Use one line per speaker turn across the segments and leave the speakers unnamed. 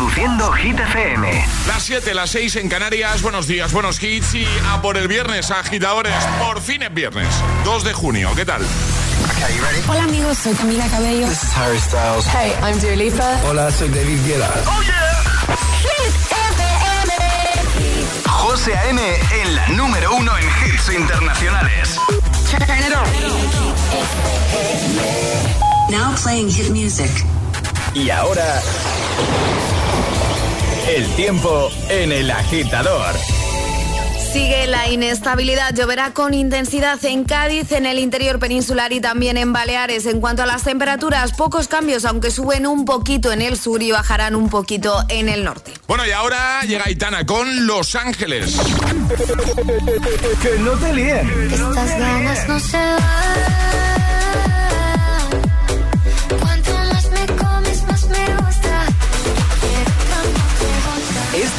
Reproduciendo Hit FM.
Las 7, las 6 en Canarias. Buenos días, buenos hits. Y a por el viernes, agitadores. Por fin es viernes. 2 de junio. ¿Qué tal?
Hola amigos, soy Camila Cabello.
This is Harry Styles.
Hey, I'm Dua Lipa.
Hola, soy David Guetta.
¡Oh, yeah! Hit FM. José A.M. en la número uno en hits internacionales.
Turn it on.
Now playing hit music.
Y ahora... El tiempo en el agitador.
Sigue la inestabilidad, lloverá con intensidad en Cádiz, en el interior peninsular y también en Baleares. En cuanto a las temperaturas, pocos cambios, aunque suben un poquito en el sur y bajarán un poquito en el norte.
Bueno, y ahora llega Aitana con Los Ángeles.
que no te líen.
Estas ganas no se van.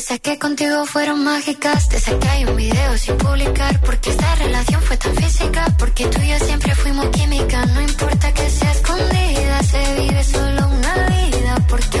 Desde que contigo fueron mágicas, desde que hay un video sin publicar, porque esta relación fue tan física, porque tú y yo siempre fuimos química, no importa que sea escondida, se vive solo una vida, porque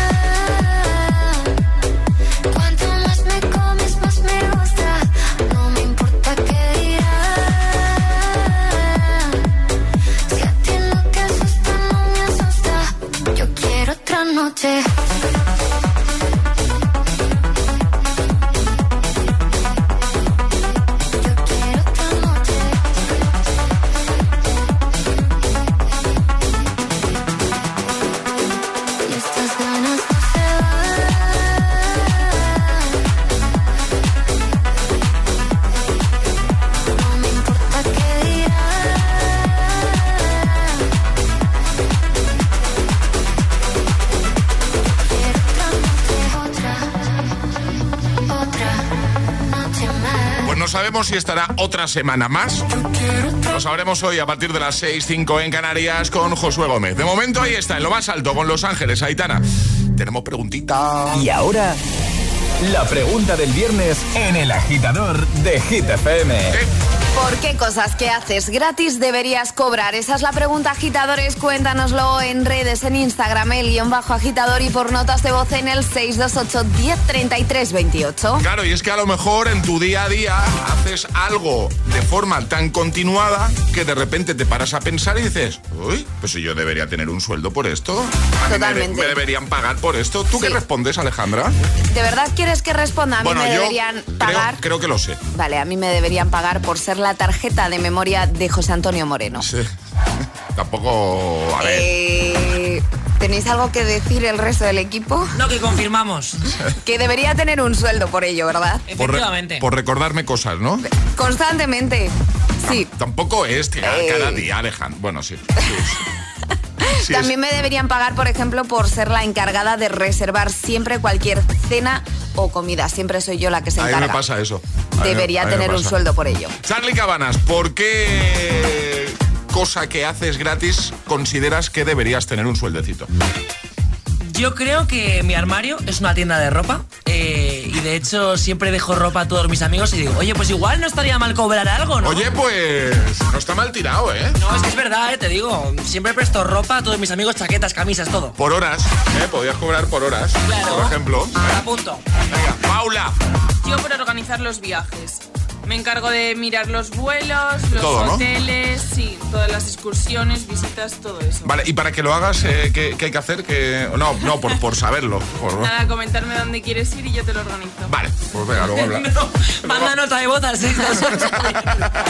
Pues no sabemos si estará otra semana más. Lo sabremos hoy a partir de las 6.05 en Canarias con Josué Gómez. De momento ahí está, en lo más alto, con Los Ángeles, Aitana. Tenemos preguntita.
Y ahora, la pregunta del viernes en el agitador de Hit FM.
¿Qué?
¿Por qué cosas que haces gratis deberías cobrar? Esa es la pregunta, agitadores. Cuéntanoslo en redes, en Instagram, el guion bajo agitador y por notas de voz en el 628 1033 28.
Claro, y es que a lo mejor en tu día a día haces algo de forma tan continuada que de repente te paras a pensar y dices, uy, pues si yo debería tener un sueldo por esto. A mí me-
Totalmente.
Me, deberían pagar por esto. ¿Tú qué respondes, Alejandra?
¿De verdad quieres que responda? A mí me
yo
deberían
creo-
pagar.
Creo, que lo sé.
Vale, a mí me deberían pagar por ser la tarjeta de memoria de José Antonio Moreno.
Sí. Tampoco. A ver.
Eh, ¿Tenéis algo que decir el resto del equipo?
No, que confirmamos.
Que debería tener un sueldo por ello, ¿verdad?
por, re-
Efectivamente.
por recordarme cosas, ¿no?
Constantemente. Sí.
Tampoco es tirar
Eh.
cada día, Alejandra. Bueno, sí. sí, es-
También me deberían pagar, por ejemplo, por ser la encargada de reservar siempre cualquier cena o comida. Siempre soy yo la que se
A mí
encarga.
me pasa eso. A
Debería
a
tener un sueldo por ello.
Charlie Cabanas, ¿por qué cosa que haces gratis consideras que deberías tener un sueldecito?
Yo creo que mi armario es una tienda de ropa eh, y
de hecho siempre dejo ropa a todos mis amigos y digo, oye, pues igual no estaría mal cobrar algo, ¿no?
Oye, pues no está mal tirado, ¿eh?
No, es que es verdad, ¿eh? te digo. Siempre presto ropa a todos mis amigos, chaquetas, camisas, todo.
Por horas, ¿eh? Podías cobrar por horas,
Claro.
por ejemplo.
A punto.
Venga, Paula.
Yo por organizar los viajes. Me encargo de mirar los vuelos, los
Todo, ¿no?
hoteles, sí, todas las excursiones, visitas, todo eso.
Vale, y para que lo hagas, eh, ¿qué, qué hay que hacer? Que... No, no, por, por saberlo. por-
Nada, comentarme dónde quieres ir y yo te lo organizo.
Vale, pues venga, luego hablamos.
No, manda nota de al 628.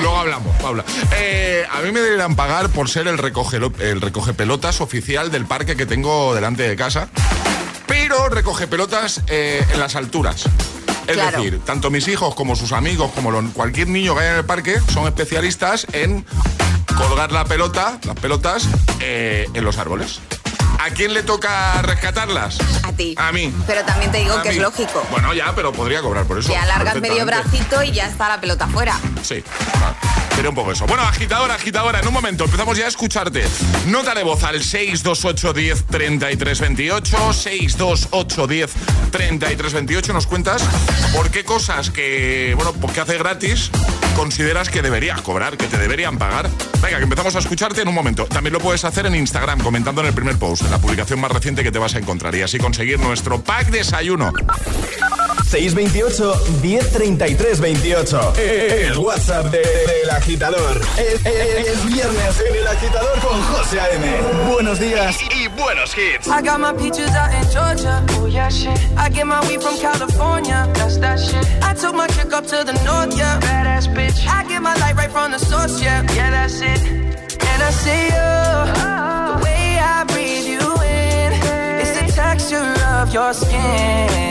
Luego hablamos, Paula. Eh, a mí me deberían pagar por ser el recoge, el recoge pelotas oficial del parque que tengo delante de casa. Pero recoge pelotas eh, en las alturas. Es
Claro.
decir, tanto mis hijos como sus amigos, como lo- cualquier niño que haya en el parque, son especialistas en colgar la pelota, las pelotas, eh, en los árboles. ¿A quién le toca rescatarlas?
A ti.
A mí.
Pero también te digo
A
que es lógico.
Bueno, ya, pero podría cobrar por eso.
Que alargas medio bracito y ya está la pelota fuera.
Sí, vale. Un poco eso. Bueno, agitadora, agitadora, en un momento empezamos ya a escucharte. Nota de voz al 628 10 33 28, 628 10 33 28. Nos cuentas por qué cosas que, bueno, pues que hace gratis consideras que deberías cobrar, que te deberían pagar. Venga, que empezamos a escucharte en un momento. También lo puedes hacer en Instagram, comentando en el primer post, en la publicación más reciente que te vas a encontrar y así conseguir nuestro pack desayuno.
628 1033 28. El WhatsApp de- del agitador. Es, es- es viernes en el agitador con José A.M. Buenos días.
Y buenos hits.
I got my peaches out in Georgia. Oh yeah, shit. I get my weed from California. That's that shit. I took my chick up to the north, yeah. Badass bitch. I get my light right from the source, yeah. Yeah, that's it. And I see you. The way I breathe you in. It's the texture of your skin.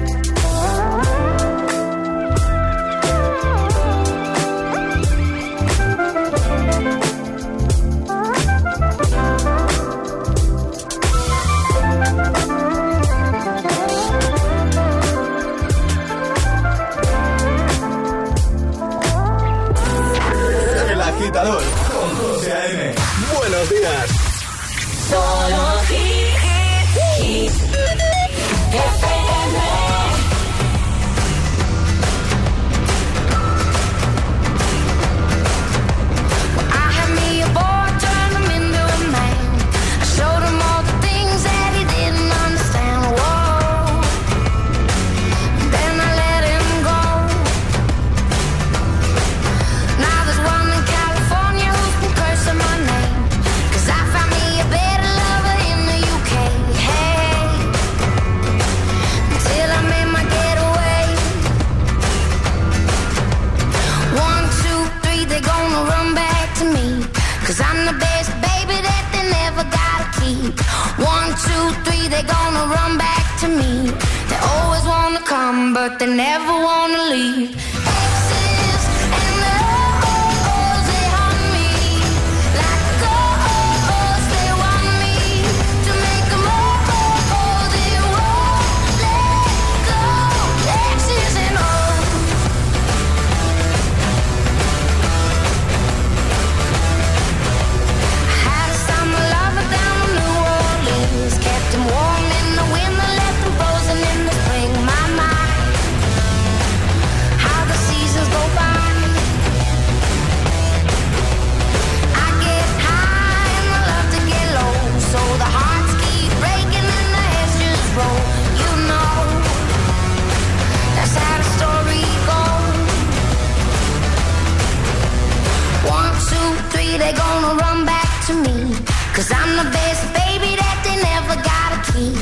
Cause I'm the best baby that they never gotta keep.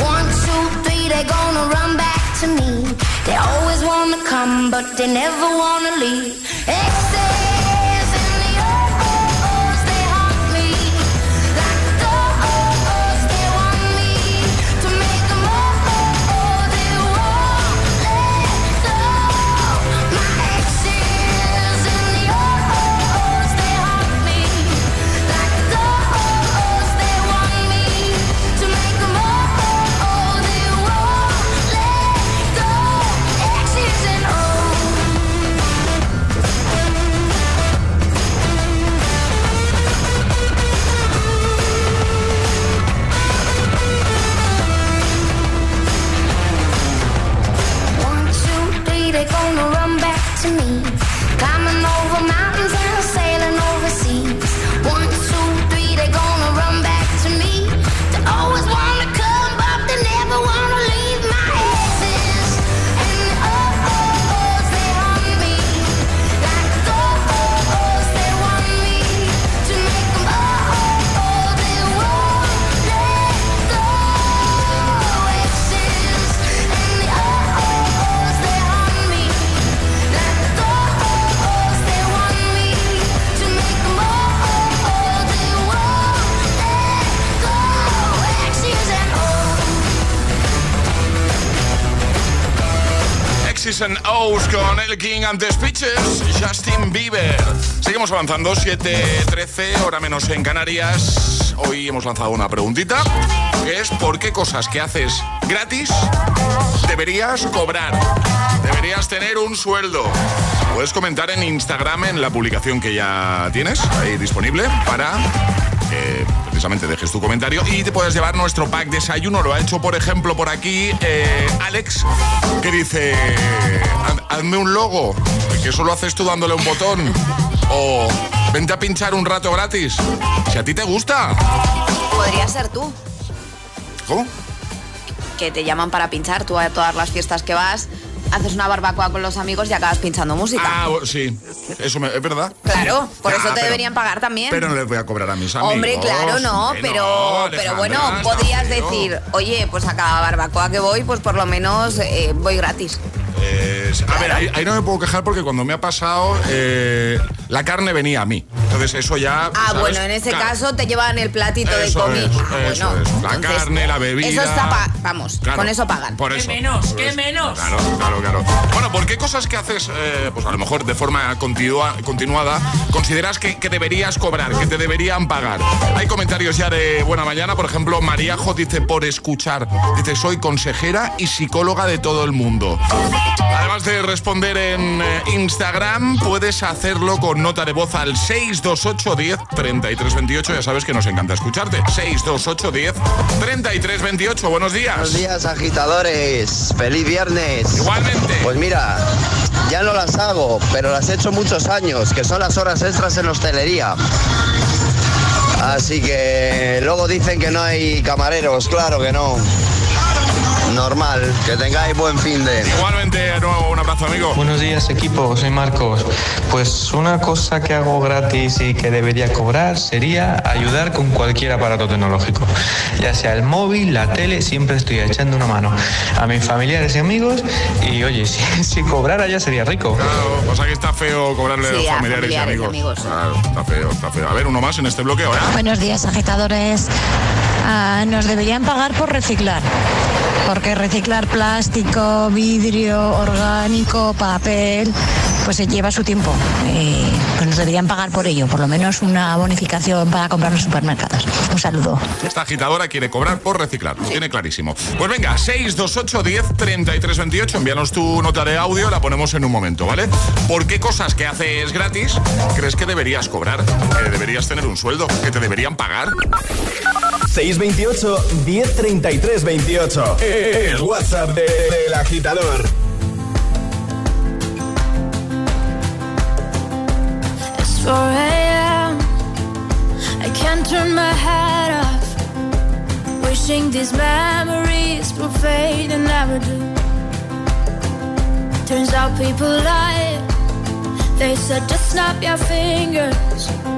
One, two, three, they gonna run back to me. They always wanna come, but they never wanna leave.
And O's con El King antes Pitches, Justin Bieber. Seguimos avanzando, 7.13, hora menos en Canarias. Hoy hemos lanzado una preguntita, que es ¿por qué cosas que haces gratis deberías cobrar? Deberías tener un sueldo. Puedes comentar en Instagram en la publicación que ya tienes ahí disponible para que precisamente dejes tu comentario y te puedes llevar nuestro pack desayuno. Lo ha hecho, por ejemplo, por aquí eh, Alex, que dice, hazme un logo, que solo haces tú dándole un botón. O vente a pinchar un rato gratis. Si a ti te gusta.
Podría ser tú.
¿Cómo?
Que te llaman para pinchar tú a todas las fiestas que vas haces una barbacoa con los amigos y acabas pinchando música.
Ah, sí, eso es verdad.
Claro, por eso te deberían pagar también.
Pero no les voy a cobrar a mis amigos.
Hombre, claro, no, pero, pero bueno, podrías decir, oye, pues a cada barbacoa que voy, pues por lo menos eh, voy gratis.
A ver, ahí, no me puedo quejar porque cuando me ha pasado, eh, la carne venía a mí. Entonces eso ya...
Ah, bueno, en ese caso te llevan el platito de comida.
Ah, la carne, la bebida...
Eso está... Vamos, con eso pagan.
Por eso.
¿Qué menos? ¿Qué menos?
Claro, claro, claro. Bueno, ¿por qué cosas que haces, eh, pues a lo mejor de forma continua, continuada, consideras que, deberías cobrar, que te deberían pagar? Hay comentarios ya de buena mañana, por ejemplo, María J dice por escuchar. Dice, soy consejera y psicóloga de todo el mundo. Además de responder en eh, Instagram, puedes hacerlo con nota de voz al 628 10 33 28. Ya sabes que nos encanta escucharte. 628 10 33 28. Buenos días.
Buenos días, agitadores. Feliz viernes.
Igualmente.
Pues mira, ya no las hago, pero las he hecho muchos años, que son las horas extras en hostelería. Así que luego dicen que no hay camareros, claro que no normal. Que tengáis buen fin de.
Igualmente, de nuevo, un abrazo, amigo.
Buenos días, equipo. Soy Marcos. Pues una cosa que hago gratis y que debería cobrar sería ayudar con cualquier aparato tecnológico. Ya sea el móvil, la tele, siempre estoy echando una mano a mis familiares y amigos. Y oye, si, cobrara ya sería rico.
Claro, pues aquí está feo cobrarle a los familiares, y amigos. Claro, está feo, está feo. A ver, uno más en este bloqueo, ¿eh?
Buenos días, agitadores. Ah, nos deberían pagar por reciclar porque reciclar plástico, vidrio, orgánico, papel, pues se lleva su tiempo. Eh, pues nos deberían pagar por ello, por lo menos una bonificación para comprar los supermercados. Un saludo.
Esta agitadora quiere cobrar por reciclar, tiene clarísimo. Pues venga, 628 10 33 28, envíanos tu nota de audio, la ponemos en un momento, ¿vale? ¿Por qué cosas que haces gratis crees que deberías cobrar? ¿Que deberías tener un sueldo? ¿Que te deberían pagar?
628 1033 28. El WhatsApp del de, agitador.
It's 4 a.m. I can't turn my head off. Wishing these memories will and never do. Turns out people lie. They said just snap your fingers.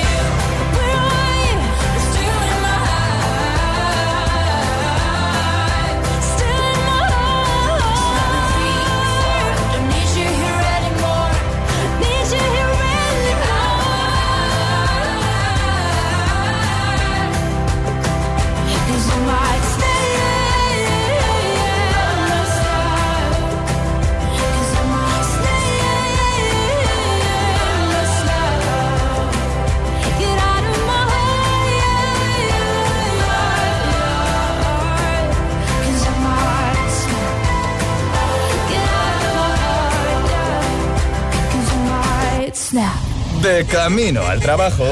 Snap.
De camino al trabajo.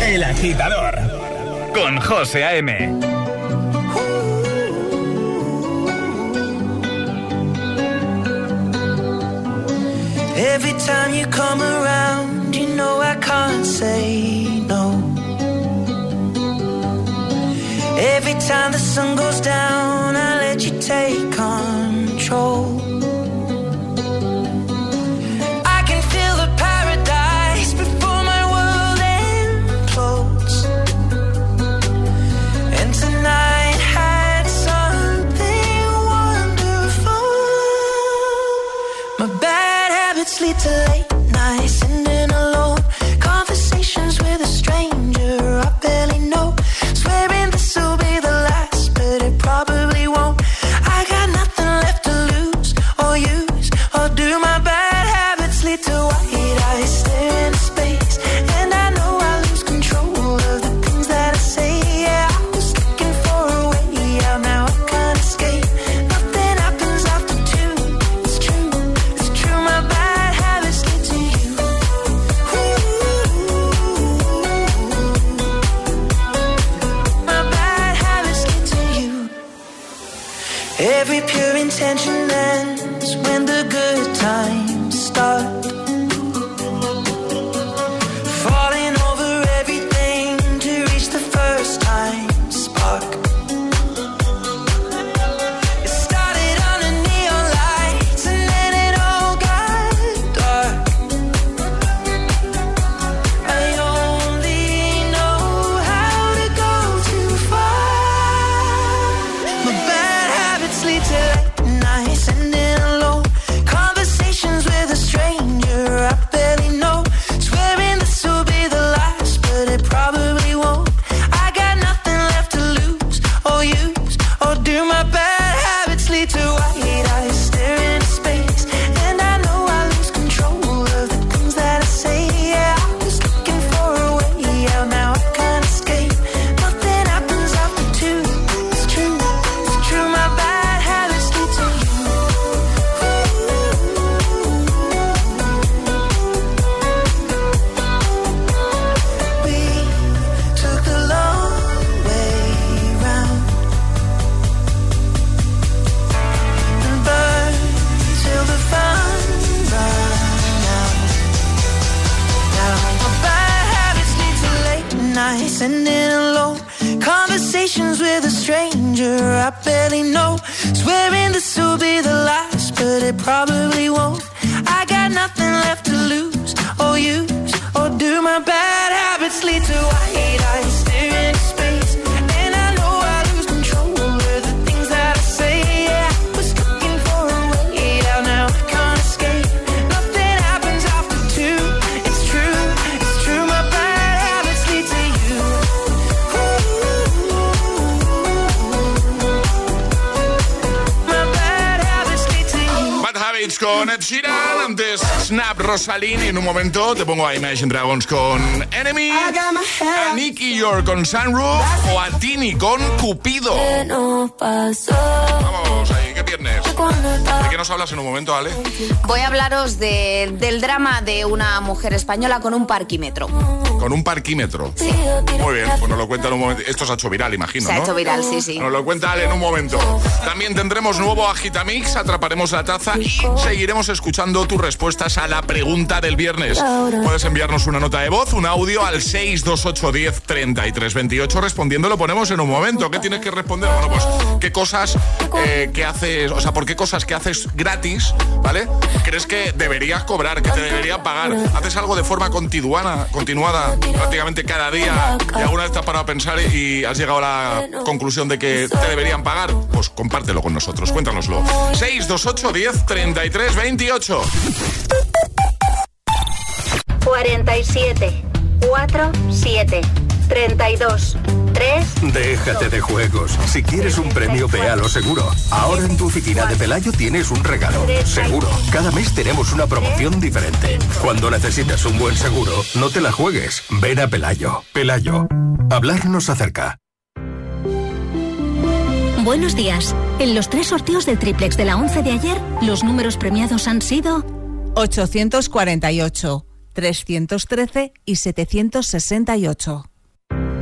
El agitador. Con José A.M.
Every time you come around, you know I can't say no. Every time the sun goes down, I let you take control.
Snap Rosaline y en un momento te pongo a Imagine Dragons con Enemy, a Nicky York con Sunroof o a Tini con Cupido. Vamos ahí. ¿De qué nos hablas en un momento, Ale?
Voy a hablaros de- del drama de una mujer española con un parquímetro.
Con un parquímetro. Muy bien, pues nos lo cuenta en un momento. Esto se ha hecho viral, imagino,
Se ha
¿no?
hecho viral, sí, sí.
Nos lo cuenta Ale en un momento. También tendremos nuevo Agitamix, atraparemos la taza y seguiremos escuchando tus respuestas a la pregunta del viernes. Puedes enviarnos una nota de voz, un audio al 62810 3328 respondiendo lo ponemos en un momento. ¿Qué tienes que responder? Bueno, pues qué cosas eh, que haces, o sea, por qué cosas que haces gratis, ¿vale? ¿Crees que deberías cobrar, que te deberían pagar? ¿Haces algo de forma continuada, continuada prácticamente cada día y alguna vez te has parado a pensar y has llegado a la conclusión de que te deberían pagar? Pues compártelo con nosotros, cuéntanoslo. 628 10 33 28.
47 47 32 3
Déjate de juegos. Si quieres un premio, ve a lo seguro. Ahora en tu oficina de Pelayo tienes un regalo. Seguro. Cada mes tenemos una promoción diferente. Cuando necesitas un buen seguro, no te la juegues. Ven a Pelayo. Pelayo. Hablarnos acerca.
Buenos días. En los tres sorteos del triplex de la 11 de ayer, los números premiados han sido
848, 313 y 768.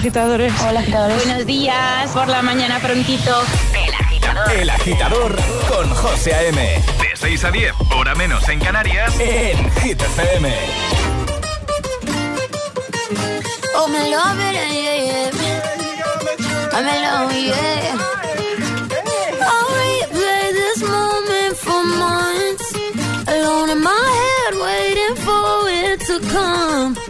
agitadores. Hola, agitadores. Buenos días, por la mañana prontito.
El agitador. El agitador con José A.M. De 6 a 10, hora menos en Canarias, en Hit FM.
Oh, me love it, yeah, yeah. I'm in love, yeah. I'll replay this moment for months. Alone in my head, waiting for it to come.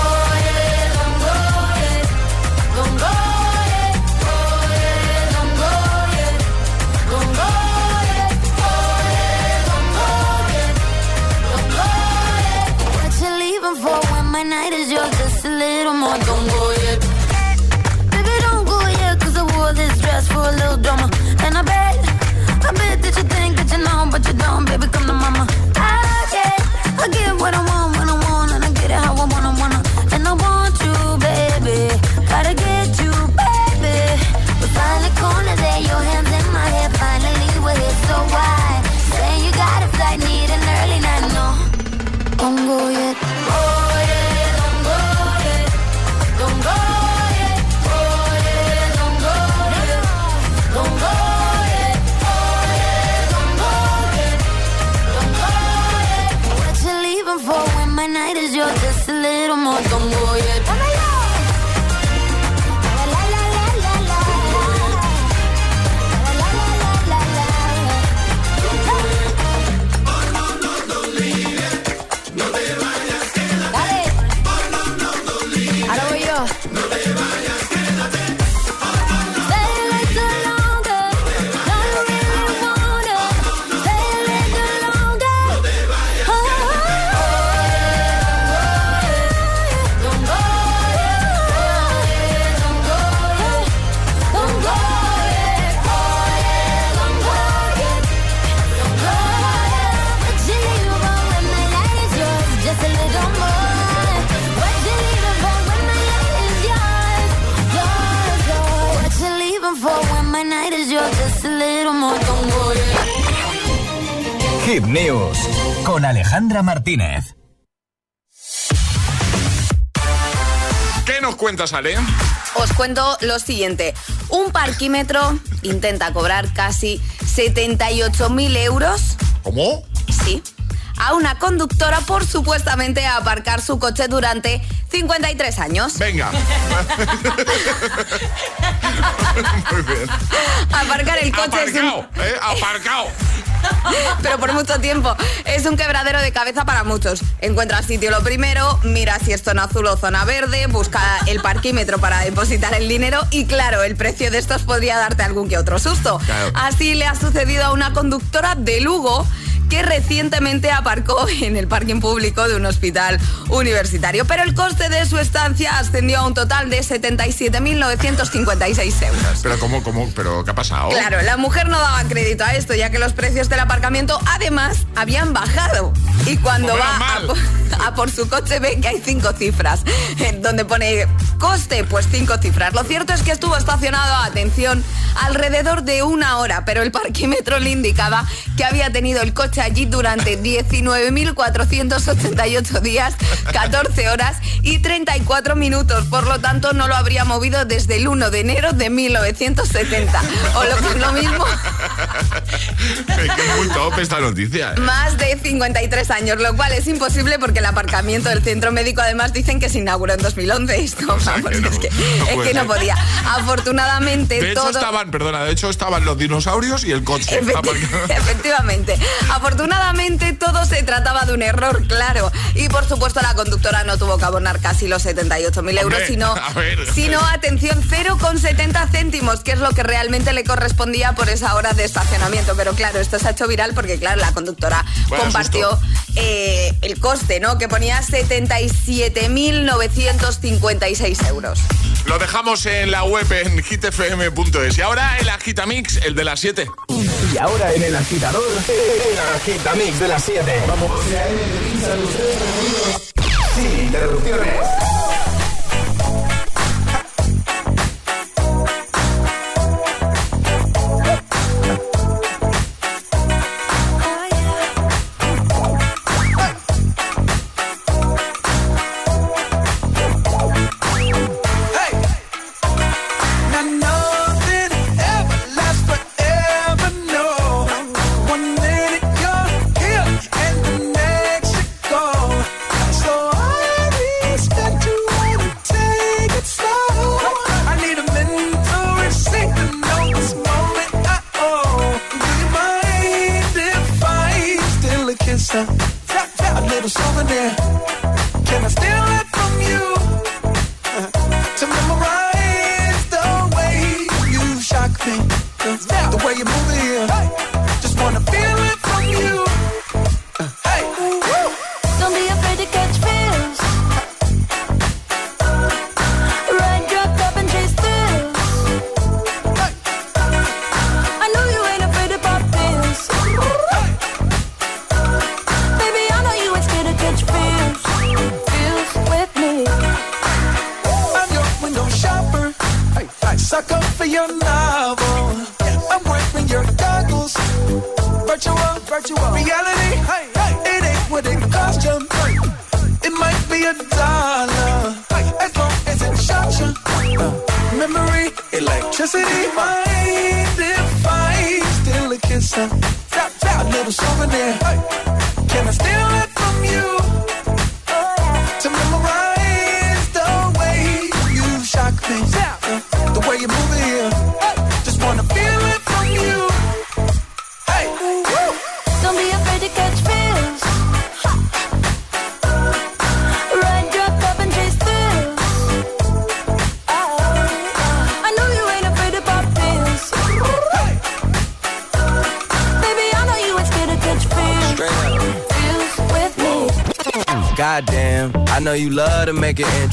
Con Alejandra Martínez.
¿Qué nos cuentas, Ale?
Os cuento lo siguiente. Un parquímetro intenta cobrar casi 78.000 euros.
¿Cómo?
Sí. A una conductora por supuestamente aparcar su coche durante 53 años.
Venga. Muy bien.
Aparcar el coche es un-
Aparcado, ¿eh? Aparcado.
Pero por mucho tiempo. Es un quebradero de cabeza para muchos. Encuentra el sitio lo primero, mira si es zona azul o zona verde, busca el parquímetro para depositar el dinero y claro, el precio de estos podría darte algún que otro susto.
Claro.
Así le ha sucedido a una conductora de Lugo que recientemente aparcó en el parking público de un hospital universitario. Pero el coste de su estancia ascendió a un total de 77.956 euros.
Pero cómo, cómo, pero ¿qué ha pasado?
Claro, la mujer no daba crédito a esto, ya que los precios del aparcamiento además habían bajado. Y cuando
Pues
va a, por su coche ve que hay cinco cifras. Donde pone coste, pues cinco cifras. Lo cierto es que estuvo estacionado, atención, alrededor de una hora, pero el parquímetro le indicaba que había tenido el coche allí durante 19.488 días, 14 horas y 34 minutos. Por lo tanto, no lo habría movido desde el 1 de enero de 1970. O lo que es lo mismo,
Es que muy top esta noticia. ¿eh?
más de 53 años, lo cual es imposible porque el aparcamiento del centro médico además dicen que se inauguró en 2011. Esto, vamos,
que no-
es que,
no
es
puede
que no
ser.
podía. Afortunadamente,
De hecho
todo...
estaban, perdona, de hecho estaban los dinosaurios y el coche.
Efecti-. Efectivamente. Afortunadamente todo se trataba de un error, claro. Y por supuesto la conductora no tuvo que abonar casi los 78.000 euros,
Hombre,
sino, sino, atención, 0,70 céntimos, que es lo que realmente le correspondía por esa hora de estacionamiento. Pero claro, esto se ha hecho viral porque, claro, la conductora compartió eh, el coste, ¿no? Que ponía 77.956 euros.
Lo dejamos en la web en hitfm.es. Y ahora el Agitamix, el de las 7.
Y ahora en el agitador, agitamix de las 7. Vamos. Sin interrupciones.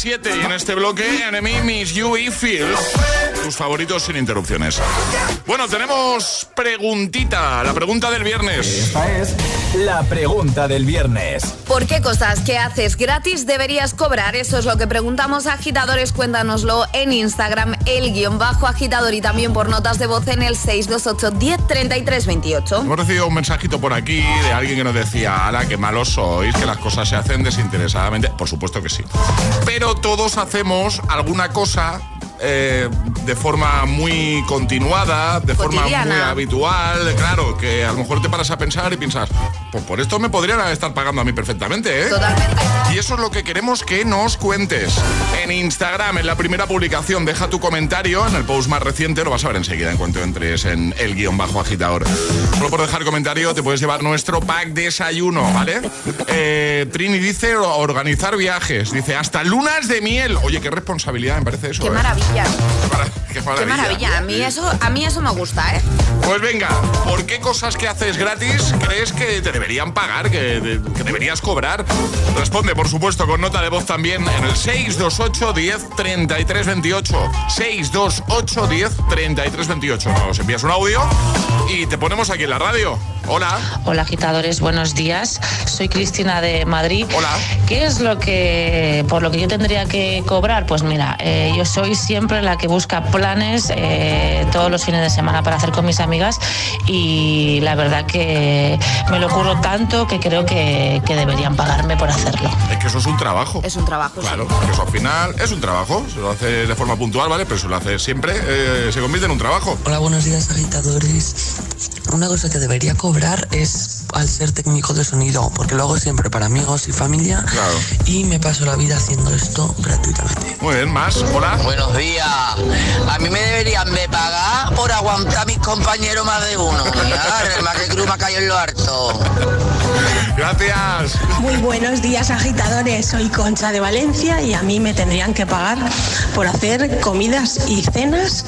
7 y en este bloque Enemy, Miss You y Feels. Tus favoritos sin interrupciones. Bueno, tenemos preguntita, la pregunta del viernes.
Esta es la pregunta del viernes.
¿Por qué cosas que haces gratis deberías cobrar? Eso es lo que preguntamos a agitadores. Cuéntanoslo en Instagram, el guion bajo agitador y también por notas de voz en el 628 10 33 28.
Hemos recibido un mensajito por aquí de alguien que nos decía, ala, qué malos sois, que las cosas se hacen desinteresadamente. Por supuesto que sí. Pero todos hacemos alguna cosa eh, de forma muy continuada, de forma muy habitual, claro, que a lo mejor te paras a pensar y piensas, pues por esto me podrían estar pagando a mí perfectamente, ¿eh?
Totalmente.
Y eso es lo que queremos que nos cuentes. En Instagram, en la primera publicación, deja tu comentario. En el post más reciente lo vas a ver enseguida en cuanto entres en el guion bajo agitador. Solo por dejar comentario te puedes llevar nuestro pack desayuno, ¿vale? Eh, Trini dice organizar viajes. Dice hasta lunas de miel. Oye, qué responsabilidad me parece eso.
Qué
¿eh?
Maravilla.
Qué mara- Qué maravilla.
Qué maravilla. A mí eso, a mí eso me gusta, ¿eh?
Pues venga, ¿por qué cosas que haces gratis crees que te deberían pagar, que, de- que deberías cobrar? Responde, por supuesto, con nota de voz también en el 628 10 33 28. 628 10 33 28. Nos envías un audio y te ponemos aquí en la radio. Hola.
Hola agitadores, buenos días. Soy Cristina de Madrid.
Hola.
¿Qué es lo que por lo que yo tendría que cobrar? Pues mira, eh, yo soy siempre la que busca planes eh, todos los fines de semana para hacer con mis amigas y la verdad que me lo ocurro tanto que creo que, que deberían pagarme por hacerlo.
Es que eso es un trabajo.
Es un trabajo.
Claro, que eso al final es un trabajo. Se lo hace de forma puntual, ¿vale? Pero si lo hace siempre, eh, se convierte en un trabajo.
Hola, buenos días agitadores. Una cosa que debería cobrar es al ser técnico de sonido, porque lo hago siempre para amigos y familia y me paso la vida haciendo esto gratuitamente.
Muy bien, más. Hola.
Buenos días. A mí me deberían de pagar por aguantar a mis compañeros más de uno. Ya, el más que cruz me ha en lo harto.
Gracias.
Muy buenos días agitadores, soy Concha de Valencia y a mí me tendrían que pagar por hacer comidas y cenas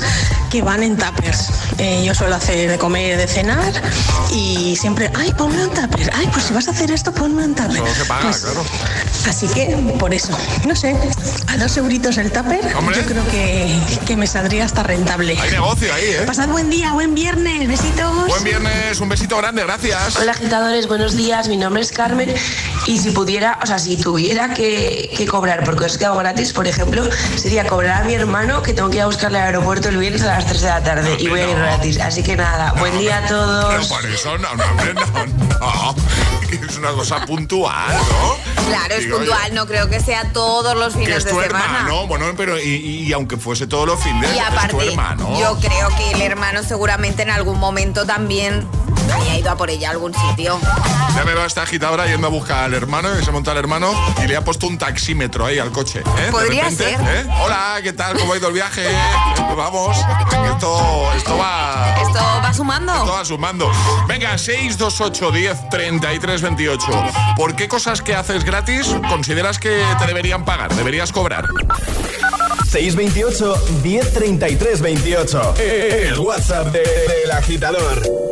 que van en tuppers. Eh, yo suelo hacer de comer y de cenar y siempre, ay, ponme un tupper, ay, pues si vas a hacer esto, ponme un tupper.
Eso se paga,
Pues,
claro.
Así que por eso, no sé, a dos euritos el tupper,
Hombre.
yo creo que, que me saldría hasta rentable.
Hay negocio ahí, ¿eh?
Pasad buen día, buen viernes, besitos.
Buen viernes, un besito grande, gracias.
Hola agitadores, buenos días, mi nombre es Carmen y si pudiera, o sea, si tuviera que, que cobrar por cosas que hago gratis, por ejemplo, sería cobrar a mi hermano que tengo que ir a buscarle al aeropuerto el viernes a las 3 de la tarde y voy a ir gratis. Así que nada, buen día a
Pero
todos.
por eso no, no, no, no. Es una cosa puntual, ¿no?
Claro, es
Digo,
puntual, no creo que sea todos los
Que
fines
es
de
tu
semana.
hermano, bueno, pero y, y aunque fuese todos los fines,
Y
es tu
aparte,
hermano.
yo creo que el hermano seguramente en algún momento también haya ido a por ella a algún sitio.
Ya me va esta agitadora yendo a buscar al hermano y se monta el hermano y le ha puesto un taxímetro ahí al coche. ¿eh?
Podría ser.
¿eh? Hola, ¿qué tal? ¿Cómo ha ido el viaje? Vamos, esto, esto va...
Esto va sumando.
Esto va sumando. Venga, 628 10 33 28. ¿Por qué cosas que haces gratis consideras que te deberían pagar? ¿Deberías cobrar?
628 1033 28. El WhatsApp del de, agitador.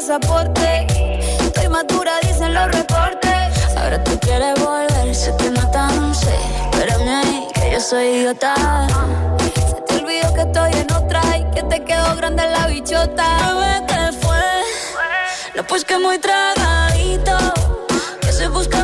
pasaporte. Estoy madura, dicen los reportes. Ahora tú quieres volver, sé que no tan sé. Espérame ahí, que yo soy idiota que estoy en otra y que te quedó grande la bichota. Bebé, ¿qué fue? No, pues que muy tragadito. Que estoy buscándome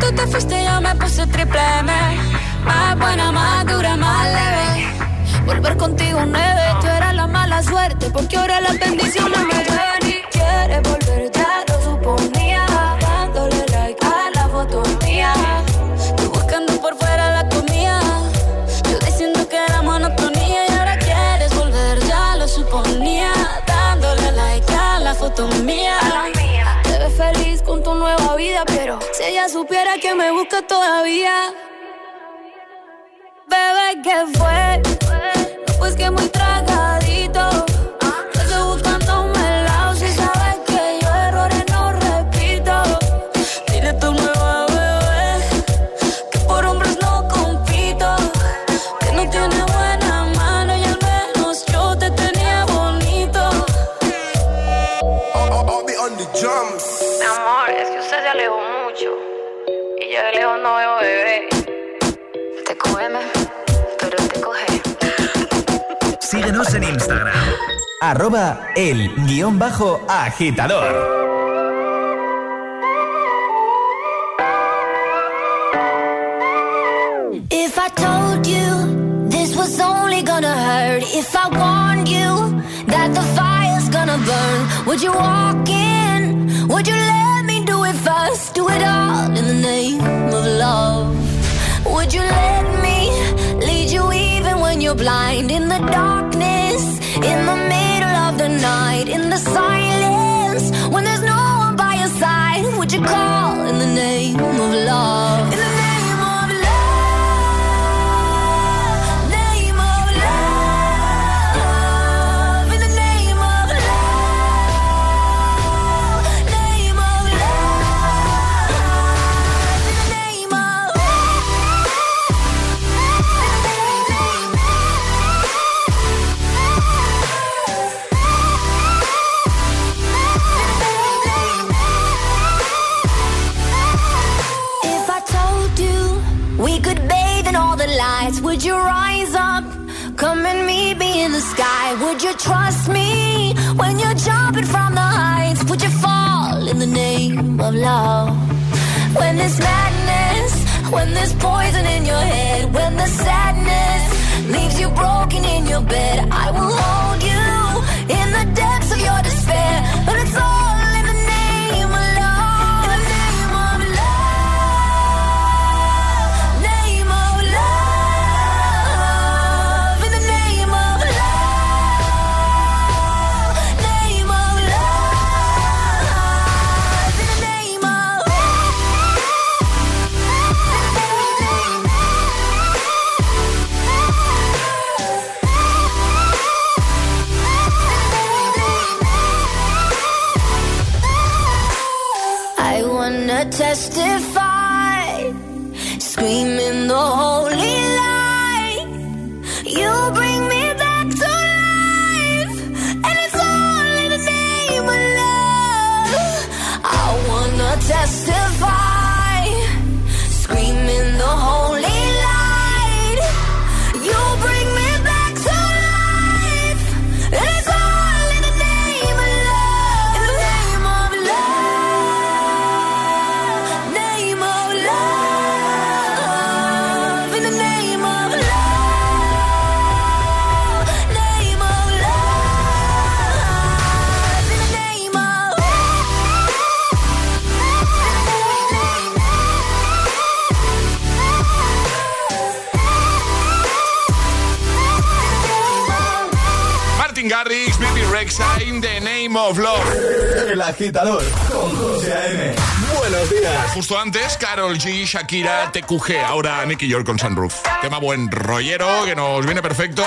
Tú te fuiste y yo me puse triple M. Más buena, más dura, más leve. Volver contigo nueve, tú eras la mala suerte, porque ahora las bendiciones me ven supiera que me busca todavía bebé, ¿qué fue? No, pues que muy.
Síguenos en Instagram. Arroba el guion bajo agitador.
If I told you this was only gonna hurt, if I warned you that the fire's gonna burn, would you walk in? Would you let me do it first? Do it all in the name of love. Would you let me lead you even when you're blind in the dark? In the middle of the night, in the silence,
agitador con José A.M. Buenos días.
Justo antes, Carol G, Shakira, TQG, ahora Nicky York con Sunroof. Tema buen rollero que nos viene perfecto.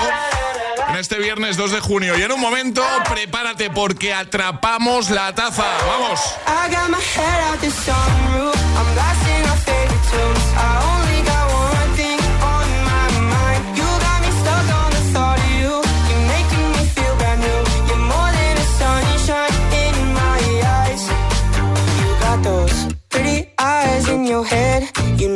En este viernes 2 de junio. Y en un momento, prepárate porque atrapamos la taza. ¡Vamos!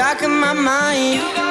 Back of my mind.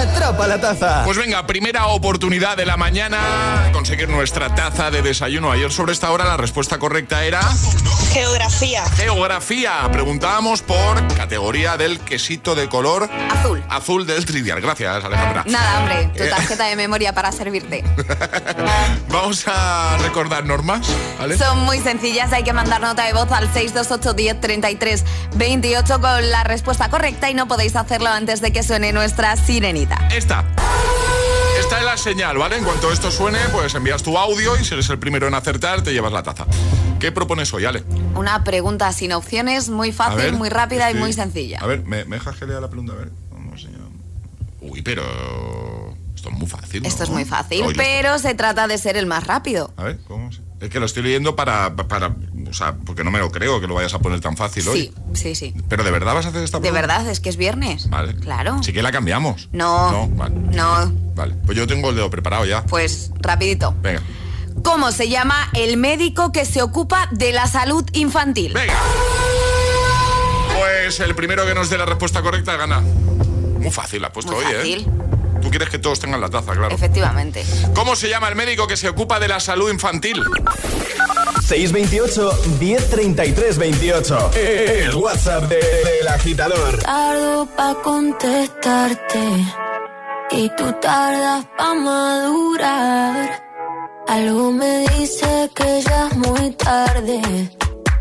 Atrapa la Taza.
Pues venga, primera oportunidad de la mañana conseguir nuestra taza de desayuno. Ayer sobre esta hora la respuesta correcta era...
Geografía.
Geografía. Preguntábamos por categoría del quesito de color...
Azul.
Azul del trivial. Gracias, Alejandra.
Nada, hombre, tu
Eh.
tarjeta de memoria para servirte.
Vamos a recordar normas, ¿vale?
Son muy sencillas, hay que mandar nota de voz al 628 10 33 28 con la respuesta correcta y no podéis hacerlo antes de que suene nuestra sirenita.
Esta. Esta es la señal, ¿vale? En cuanto esto suene, pues envías tu audio y si eres el primero en acertar, te llevas la taza. ¿Qué propones hoy, Ale?
Una pregunta sin opciones, muy fácil, muy rápida y muy sencilla.
A ver, ¿me, me dejas que lea la pregunta? A ver, vamos. Uy, pero... Esto es muy fácil. ¿no?
Esto es muy fácil,
Oye,
pero se trata de ser el más rápido.
A ver, ¿cómo se- Es que lo estoy leyendo para, para... O sea, porque no me lo creo que lo vayas a poner tan fácil hoy.
Sí, sí, sí.
¿Pero de verdad vas a hacer esta
De
pregunta?
verdad, es que es viernes.
Vale.
Claro.
Sí que la cambiamos.
No.
No, vale.
No,
Vale. Pues yo tengo el dedo preparado ya.
pues rapidito.
Venga.
¿Cómo se llama el médico que se ocupa de la salud infantil?
Venga. Pues el primero que nos dé la respuesta correcta gana. Muy fácil la has puesto
Muy
hoy,
fácil.
¿eh? Tú quieres que todos tengan la taza, claro.
Efectivamente.
¿Cómo se llama el médico que se ocupa de la salud infantil?
628 1033 28. El WhatsApp de- del agitador.
Tardo pa' contestarte y tú tardas pa' madurar. Algo me dice que ya es muy tarde,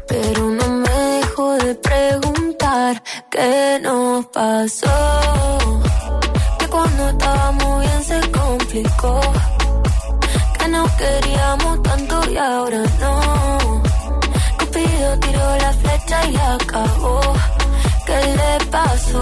pero no me dejo de preguntar qué nos pasó. Que cuando estábamos bien se complicó, que nos queríamos tanto y ahora no. Cupido tiró la flecha y acabó. ¿Qué le pasó?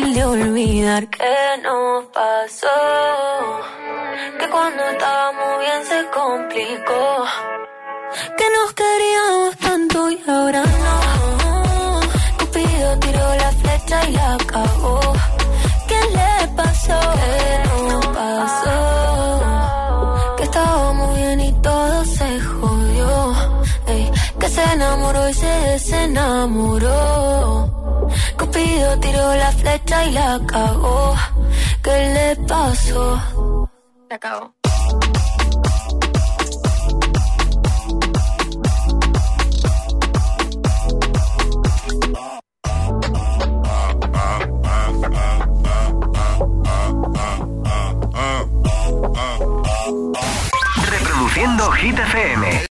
de olvidar. ¿Qué nos pasó? Que cuando estábamos bien se complicó. Que nos queríamos tanto y ahora no. Cupido tiró la flecha y la acabó. ¿Qué le pasó? ¿Qué nos pasó? Enamoró y se desenamoró. Cupido tiró la flecha y la cagó. ¿Qué le pasó? Se acabó.
Reproduciendo Hit FM.